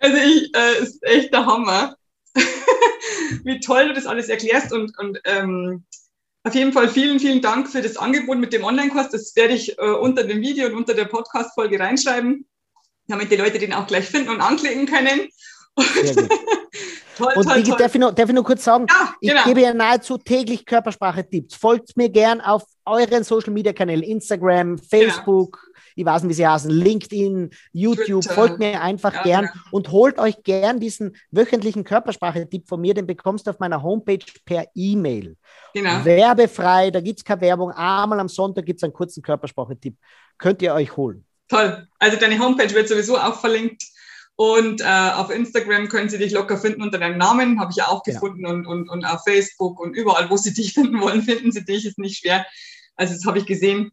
also ich, äh, ist echt der Hammer, wie toll du das alles erklärst und, und ähm, auf jeden Fall vielen, vielen Dank für das Angebot mit dem Online-Kurs. Das werde ich äh, unter dem Video und unter der Podcast-Folge reinschreiben, damit die Leute den auch gleich finden und anklicken können. Gut. Toll, und toll, ich, toll. Darf, ich noch, darf ich nur kurz sagen, ja, ich genau. gebe ja nahezu täglich Körpersprache-Tipps. Folgt mir gern auf euren Social-Media-Kanälen, Instagram, Facebook, genau. ich weiß nicht, wie sie heißen, LinkedIn, YouTube. Twitter. Folgt mir einfach ja, gern genau. und holt euch gern diesen wöchentlichen Körpersprache-Tipp von mir. Den bekommst du auf meiner Homepage per E-Mail. Genau. Werbefrei, da gibt es keine Werbung. Einmal am Sonntag gibt es einen kurzen Körpersprache-Tipp. Könnt ihr euch holen. Toll. Also deine Homepage wird sowieso auch verlinkt. Und äh, auf Instagram können sie dich locker finden unter deinem Namen, habe ich ja auch gefunden. Ja. Und, und, und auf Facebook und überall, wo sie dich finden wollen, finden sie dich, ist nicht schwer. Also das habe ich gesehen.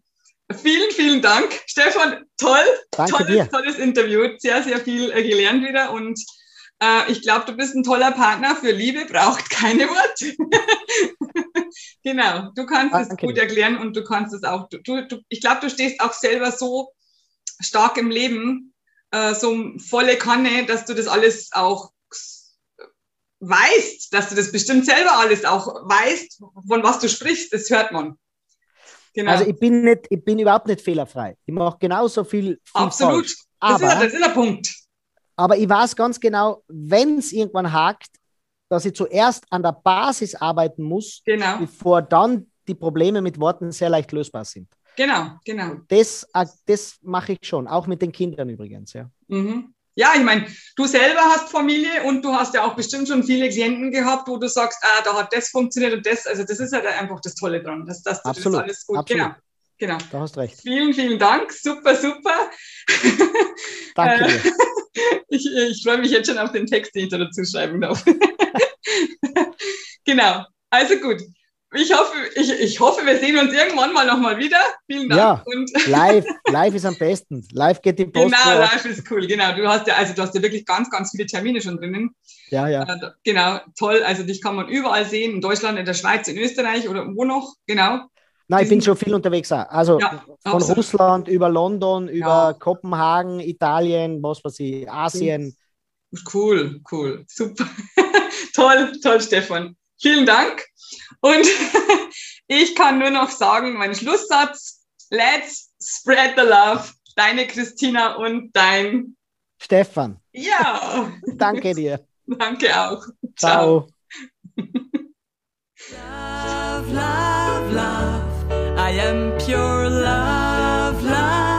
Vielen, vielen Dank, Stefan. Toll, Danke tolles, dir. tolles Interview. Sehr, sehr viel äh, gelernt wieder. Und äh, ich glaube, du bist ein toller Partner für Liebe, braucht keine Worte. genau, du kannst Danke. es gut erklären und du kannst es auch. Du, du, ich glaube, du stehst auch selber so stark im Leben, äh, so volle Kanne, dass du das alles auch weißt, dass du das bestimmt selber alles auch weißt, von was du sprichst, das hört man. Genau. Also ich bin nicht, ich bin überhaupt nicht fehlerfrei. Ich mache genauso viel. viel Absolut. Falsch. Aber, das, ist, das ist der Punkt. Aber ich weiß ganz genau, wenn es irgendwann hakt, dass ich zuerst an der Basis arbeiten muss, genau. bevor dann die Probleme mit Worten sehr leicht lösbar sind. Genau, genau. Das, äh, das mache ich schon, auch mit den Kindern übrigens, ja. Mhm. ja, ich meine, du selber hast Familie und du hast ja auch bestimmt schon viele Klienten gehabt, wo du sagst, ah, da hat das funktioniert und das. Also das ist halt einfach das Tolle dran, dass, dass absolut, das alles gut. Absolut. Genau. Genau. Du hast recht. Vielen, vielen Dank. Super, super. Danke dir. ich, ich freue mich jetzt schon auf den Text, den ich da dazu schreiben darf. genau. Also gut. Ich hoffe, ich, ich hoffe, wir sehen uns irgendwann mal nochmal wieder. Vielen Dank. Ja, und live, live ist am besten. Live geht die Post. genau, live ist cool. Genau. Du hast ja, also du hast ja wirklich ganz, ganz viele Termine schon drinnen. Ja, ja. Äh, Genau, toll. Also dich kann man überall sehen, in Deutschland, in der Schweiz, in Österreich oder wo noch. Genau. Nein, ich bin schon viel unterwegs. Auch. Also Ja, von absolut. Russland über London, über Ja. Kopenhagen, Italien, was weiß ich, Asien. Cool, cool, super. toll, toll, Stefan. Vielen Dank. Und ich kann nur noch sagen, mein Schlusssatz, let's spread the love. Deine Christina und dein, Stefan, ja, danke dir. danke auch. Ciao. Love, love, love. I am pure love.